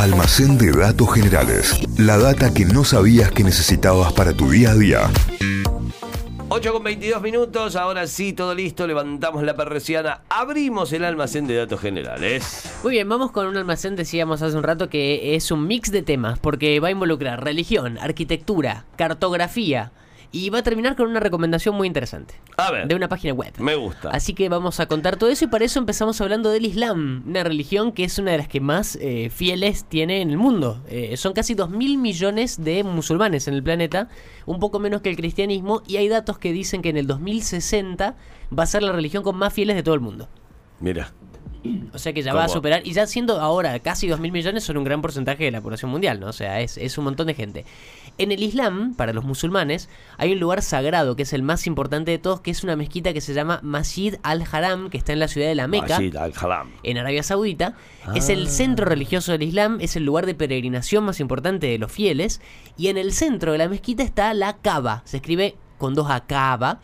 Almacén de datos generales. La data que no sabías que necesitabas para tu día a día. 8 con 22 minutos, ahora sí, todo listo, levantamos la perresiana, abrimos el almacén de datos generales. Muy bien, vamos con un almacén, decíamos hace un rato, que es un mix de temas, porque va a involucrar religión, arquitectura, cartografía, y va a terminar con una recomendación muy interesante. A ver. De una página web. Me gusta. Así que vamos a contar todo eso y para eso empezamos hablando del Islam, una religión que es una de las que más eh, fieles tiene en el mundo. Eh, son casi 2 mil millones de musulmanes en el planeta, un poco menos que el cristianismo, y hay datos que dicen que en el 2060 va a ser la religión con más fieles de todo el mundo. Mira. O sea que ya va a superar, y ya siendo ahora casi 2 mil millones, son un gran porcentaje de la población mundial, ¿no? O sea, es, es un montón de gente. En el Islam, para los musulmanes, hay un lugar sagrado que es el más importante de todos, que es una mezquita que se llama Masjid al-Haram, que está en la ciudad de la Meca, Masjid al-Haram. en Arabia Saudita. Es el centro religioso del Islam, es el lugar de peregrinación más importante de los fieles. Y en el centro de la mezquita está la Kaaba, se escribe con dos A Kaaba.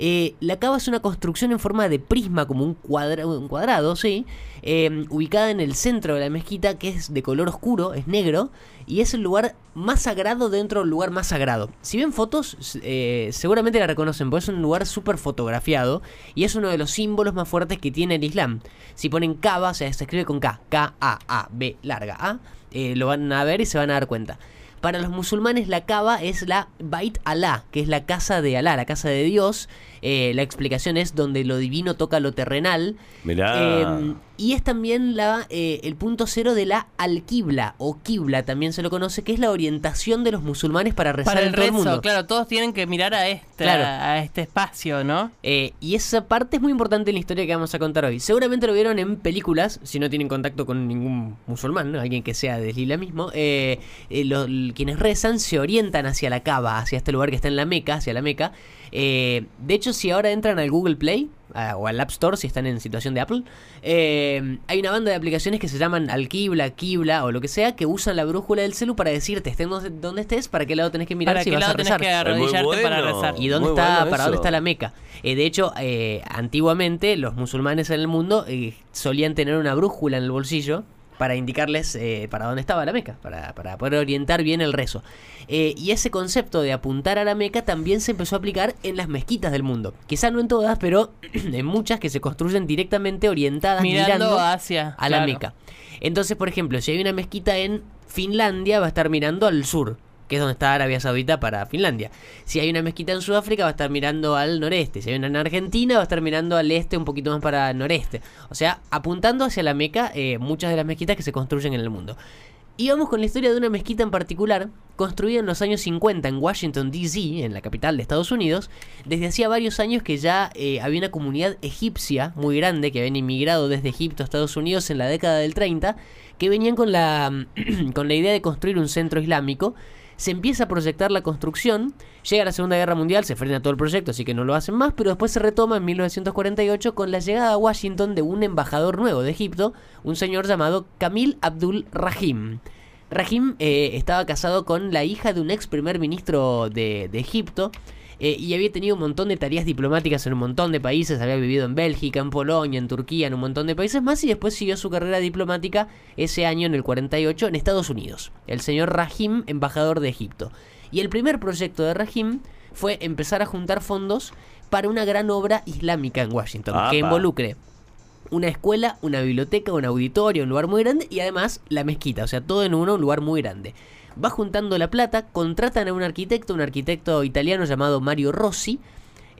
Eh, la cava es una construcción en forma de prisma, como un, un cuadrado, sí, eh, ubicada en el centro de la mezquita, que es de color oscuro, es negro, y es el lugar más sagrado dentro del lugar más sagrado. Si ven fotos, eh, seguramente la reconocen, porque es un lugar súper fotografiado, y es uno de los símbolos más fuertes que tiene el Islam. Si ponen Kaaba, o sea, se escribe con K, K-A-A-B larga A, eh, lo van a ver y se van a dar cuenta. Para los musulmanes la Kaaba es la Bait Allah, que es la casa de Alá, la casa de Dios. Eh, la explicación es donde lo divino toca lo terrenal. Mirá. Eh, y es también la, eh, el punto cero de la al-Qibla, o Qibla también se lo conoce, que es la orientación de los musulmanes para rezar Para en el todo el mundo. claro, todos tienen que mirar a este, Claro. a este espacio, ¿no? Eh, y esa parte es muy importante en la historia que vamos a contar hoy. Seguramente lo vieron en películas, si no tienen contacto con ningún musulmán, ¿no? alguien que sea del islamismo. eh, eh, lo- quienes rezan se orientan hacia la Kaaba, hacia este lugar que está en la Meca, hacia la Meca. Eh, de hecho, si ahora entran al Google Play a- o al App Store, si están en situación de Apple, eh, hay una banda de aplicaciones que se llaman Alquibla, Qibla o lo que sea, que usan la brújula del celu para decirte, estén donde, donde estés, para qué lado tenés que mirar ¿Para si qué vas lado a tenés rezar. que Es muy arrodillarte para rezar? ¿Y dónde está, bueno para dónde está la Meca? Eh, de hecho, eh, antiguamente los musulmanes en el mundo eh, solían tener una brújula en el bolsillo para indicarles eh, para dónde estaba la Meca, para, para poder orientar bien el rezo. Eh, y ese concepto de apuntar a la Meca también se empezó a aplicar en las mezquitas del mundo. Quizá no en todas, pero en muchas que se construyen directamente orientadas Mirando, mirando, hacia a la claro. Meca. Entonces, por ejemplo, si hay una mezquita en Finlandia, va a estar mirando al sur, que es donde está Arabia Saudita para Finlandia. Si hay una mezquita en Sudáfrica, va a estar mirando al noreste. Si hay una en Argentina, va a estar mirando al este, un poquito más para el noreste. O sea, apuntando hacia la Meca, eh, muchas de las mezquitas que se construyen en el mundo. Y vamos con la historia de una mezquita en particular, construida en los años 50 en Washington, D.C., en la capital de Estados Unidos. Desde hacía varios años que ya eh, había una comunidad egipcia muy grande que habían inmigrado desde Egipto a Estados Unidos en la década del 30, que venían con la, con la idea de construir un centro islámico. Se empieza a proyectar la construcción, llega la Segunda Guerra Mundial, se frena todo el proyecto, así que no lo hacen más, pero después se retoma en 1948 con la llegada a Washington de un embajador nuevo de Egipto, un señor llamado Camil Abdul Rahim. Rahim eh, estaba casado con la hija de un ex primer ministro de, de Egipto eh, y había tenido un montón de tareas diplomáticas en un montón de países, había vivido en Bélgica, en Polonia, en Turquía, en un montón de países más y después siguió su carrera diplomática ese año en el 48 en Estados Unidos. El señor Rahim, embajador de Egipto. Y el primer proyecto de Rahim fue empezar a juntar fondos para una gran obra islámica en Washington, que involucre una escuela, una biblioteca, un auditorio, un lugar muy grande y además la mezquita, o sea, todo en uno, un lugar muy grande. Va juntando la plata, contratan a un arquitecto, un arquitecto italiano llamado Mario Rossi.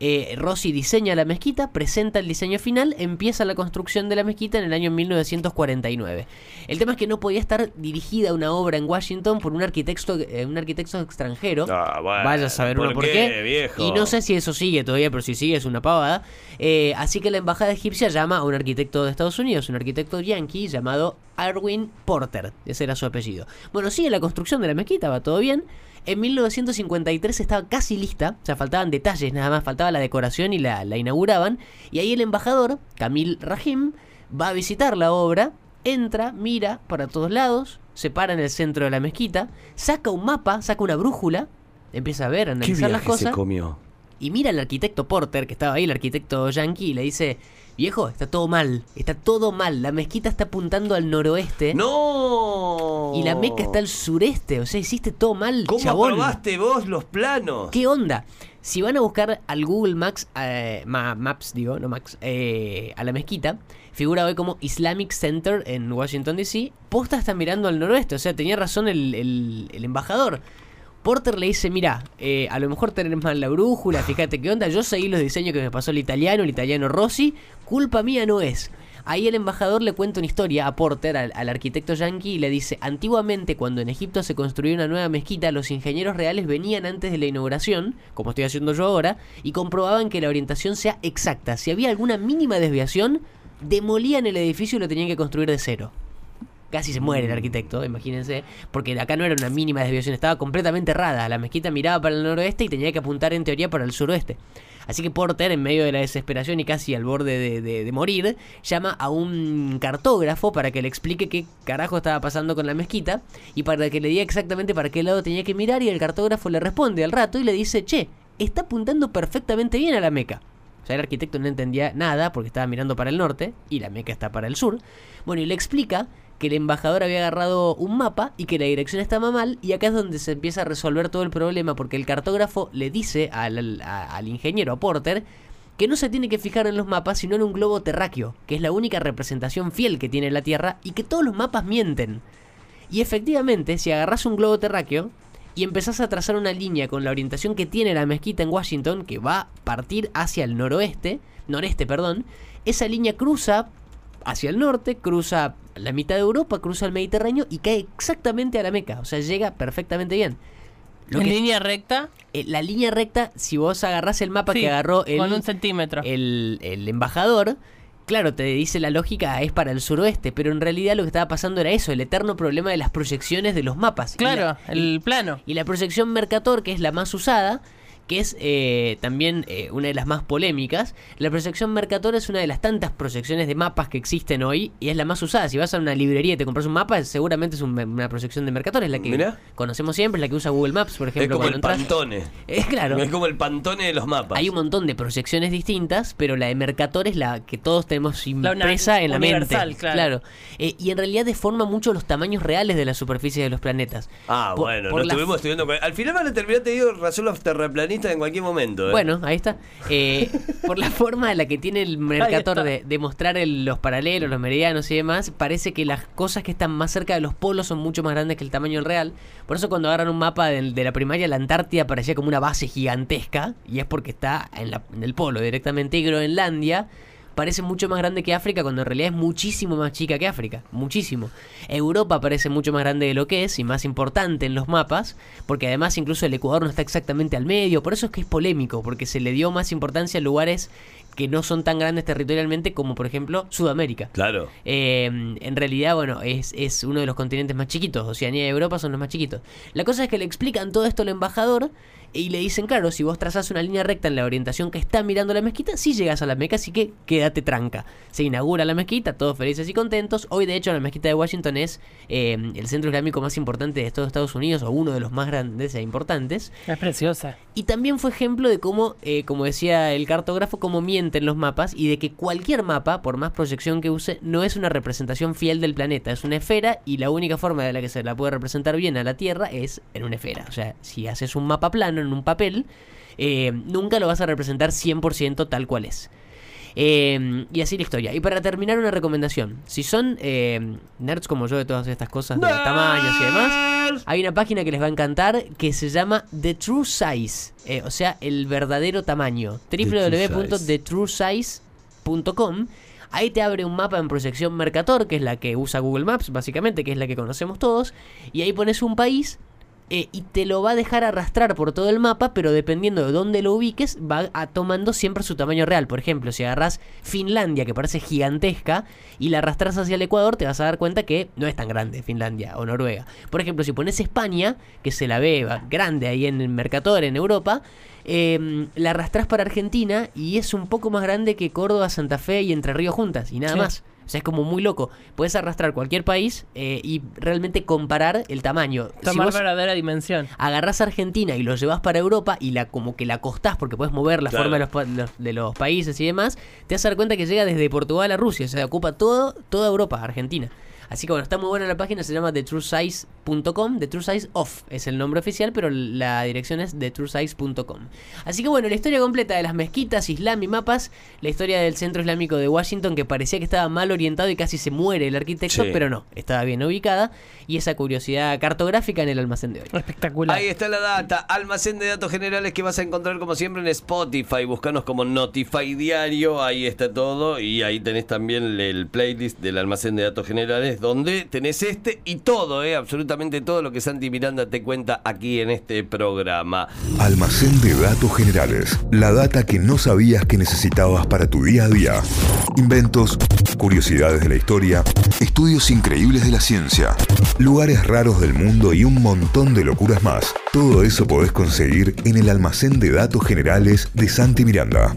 Eh, Rossi diseña la mezquita, presenta el diseño final, empieza la construcción de la mezquita en el año 1949. El tema es que no podía estar dirigida una obra en Washington por un arquitecto, eh, un arquitecto extranjero. Ah, bueno, Vaya a saber uno ¿por por qué, qué. viejo? Y no sé si eso sigue todavía, pero si sigue es una pavada. Eh, así que la embajada egipcia llama a un arquitecto de Estados Unidos, un arquitecto yankee llamado Arwin Porter. Ese era su apellido. Bueno, sigue la construcción de la mezquita, va todo bien. En 1953 estaba casi lista, o sea, faltaban detalles nada más, faltaba la decoración y la, la inauguraban. Y ahí el embajador, Camil Rahim, va a visitar la obra, entra, mira para todos lados, se para en el centro de la mezquita, saca un mapa, saca una brújula, empieza a ver, a ¿Qué analizar las viaje se comió? y mira al arquitecto Porter, que estaba ahí, el arquitecto yankee, y le dice, Viejo, está todo mal. Está todo mal. La mezquita está apuntando al noroeste. ¡No! Y la Meca está al sureste. O sea, hiciste todo mal, ¿Cómo chabón. probaste vos los planos? ¿Qué onda? Si van a buscar al Google Maps, eh, ma- Maps, digo, no Max, eh, a la mezquita, figura hoy como Islamic Center en Washington DC. Posta está mirando al noroeste, o sea, tenía razón el, el- el embajador. Porter le dice, mira, eh, a lo mejor tenés mal la brújula, fíjate qué onda, yo seguí los diseños que me pasó el italiano, el italiano Rossi, culpa mía no es. Ahí el embajador le cuenta una historia a Porter, al, al arquitecto yankee, y le dice, antiguamente cuando en Egipto se construyó una nueva mezquita, los ingenieros reales venían antes de la inauguración, como estoy haciendo yo ahora, y comprobaban que la orientación sea exacta. Si había alguna mínima desviación, demolían el edificio y lo tenían que construir de cero. Casi se muere el arquitecto, imagínense, porque acá no era una mínima desviación, estaba completamente errada. La mezquita miraba para el noroeste y tenía que apuntar en teoría para el suroeste. Así que Porter, en medio de la desesperación y casi al borde de, de- de morir, llama a un cartógrafo para que le explique qué carajo estaba pasando con la mezquita y para que le diga exactamente para qué lado tenía que mirar. Y el cartógrafo le responde al rato y le dice: Che, está apuntando perfectamente bien a la Meca. O sea, el arquitecto no entendía nada porque estaba mirando para el norte y la Meca está para el sur. Bueno, y le explica que el embajador había agarrado un mapa y que la dirección estaba mal y acá es donde se empieza a resolver todo el problema porque el cartógrafo le dice al, al- ingeniero, Porter, que no se tiene que fijar en los mapas sino en un globo terráqueo, que es la única representación fiel que tiene la Tierra y que todos los mapas mienten. Y efectivamente, si agarras un globo terráqueo y empezás a trazar una línea con la orientación que tiene la mezquita en Washington, que va a partir hacia el noroeste, noreste, perdón, esa línea cruza hacia el norte, cruza la mitad de Europa, cruza el Mediterráneo y cae exactamente a la Meca, o sea, llega perfectamente bien. Lo en que- línea recta, eh, la línea recta, si vos agarrás el mapa sí, que agarró el, con un centímetro. el, el embajador, claro, te dice la lógica es para el suroeste, pero en realidad lo que estaba pasando era eso, el eterno problema de las proyecciones de los mapas. Claro, la- el plano. y la proyección Mercator, que es la más usada, que es eh, también eh, una de las más polémicas. La proyección Mercator es una de las tantas proyecciones de mapas que existen hoy y es la más usada. Si vas a una librería y te compras un mapa, seguramente es un- una proyección de Mercator, es la que Mirá. conocemos siempre, es la que usa Google Maps, por Es ejemplo. como cuando el entras. pantone. Es claro. Es como el pantone de los mapas. Hay un montón de proyecciones distintas, pero la de Mercator es la que todos tenemos La una- impresa en la universal, mente. claro. Eh, y en realidad deforma mucho los tamaños reales de la superficie de los planetas. Ah, Por- bueno, por lo la estuvimos estudiando. Al final van a terminar te digo razón los terraplanistas en cualquier momento. ¿eh? Bueno, ahí está. Eh, por la forma en la que tiene el Mercator de, de mostrar el- los paralelos, los meridianos y demás, parece que las cosas que están más cerca de los polos son mucho más grandes que el tamaño real. Por eso cuando agarran un mapa del- de, la primaria, la Antártida parecía como una base gigantesca, y es porque está en, la- en el polo directamente, y Groenlandia parece mucho más grande que África cuando en realidad es muchísimo más chica que África, muchísimo. Europa parece mucho más grande de lo que es y más importante en los mapas, porque además incluso el Ecuador no está exactamente al medio, por eso es que es polémico, porque se le dio más importancia a lugares que no son tan grandes territorialmente como por ejemplo Sudamérica. Claro. Eh, en realidad, bueno, es, es uno de los continentes más chiquitos. Oceanía y Europa son los más chiquitos. La cosa es que le explican todo esto al embajador y le dicen, claro, si vos trazás una línea recta en la orientación que está mirando la mezquita, sí llegas a la Meca, así que quédate tranca. Se inaugura la mezquita, todos felices y contentos. Hoy, de hecho, la mezquita de Washington es eh, el centro islámico más importante de todos Estados Unidos, o uno de los más grandes e importantes. Es preciosa. Y también fue ejemplo de cómo, eh, como decía el cartógrafo, cómo mienten los mapas y de que cualquier mapa, por más proyección que use, no es una representación fiel del planeta. Es una esfera y la única forma de la que se la puede representar bien a la Tierra es en una esfera. O sea, si haces un mapa plano en un papel, eh, nunca lo vas a representar 100% tal cual es. Eh, y así la historia. Y para terminar, una recomendación. Si son eh, nerds como yo de todas estas cosas de tamaños y demás, hay una página que les va a encantar que se llama The True Size. eh, o sea, el verdadero tamaño. www.thetruesize.com. Ahí te abre un mapa en proyección Mercator, que es la que usa Google Maps, básicamente, que es la que conocemos todos. Y ahí pones un país eh, y te lo va a dejar arrastrar por todo el mapa, pero dependiendo de dónde lo ubiques, va a tomando siempre su tamaño real. Por ejemplo, si agarras Finlandia, que parece gigantesca, y la arrastras hacia el Ecuador, te vas a dar cuenta que no es tan grande Finlandia o Noruega. Por ejemplo, si pones España, que se la ve grande ahí en el Mercator, en Europa, eh, la arrastras para Argentina y es un poco más grande que Córdoba, Santa Fe y Entre Ríos juntas, y nada Sí. más. O sea, es como muy loco. Puedes arrastrar cualquier país eh, y realmente comparar el tamaño. Tomar verdadera dimensión. agarrás a Argentina y lo llevas para Europa y la como que la acostás porque puedes mover la Claro. forma de los, pa- los- de los países y demás, te vas a dar cuenta que llega desde Portugal a Rusia, o sea, ocupa todo, toda Europa, Argentina. Así que bueno, está muy buena la página, se llama thetruesize.com, The True Size Off es el nombre oficial, pero la dirección es thetruesize.com. Así que bueno, la historia completa de las mezquitas, islam y mapas, la historia del centro islámico de Washington que parecía que estaba mal orientado y casi se muere el arquitecto, Sí. pero no, estaba bien ubicada, y esa curiosidad cartográfica en el almacén de hoy. Espectacular. Ahí está la data, almacén de datos generales que vas a encontrar como siempre en Spotify, buscanos como Notify Diario, ahí está todo y ahí tenés también el, el playlist del almacén de datos generales donde tenés este y todo, eh, absolutamente todo lo que Santi Miranda te cuenta aquí en este programa. Almacén de datos generales. La data que no sabías que necesitabas para tu día a día. Inventos, curiosidades de la historia, estudios increíbles de la ciencia, lugares raros del mundo y un montón de locuras más. Todo eso podés conseguir en el almacén de datos generales de Santi Miranda.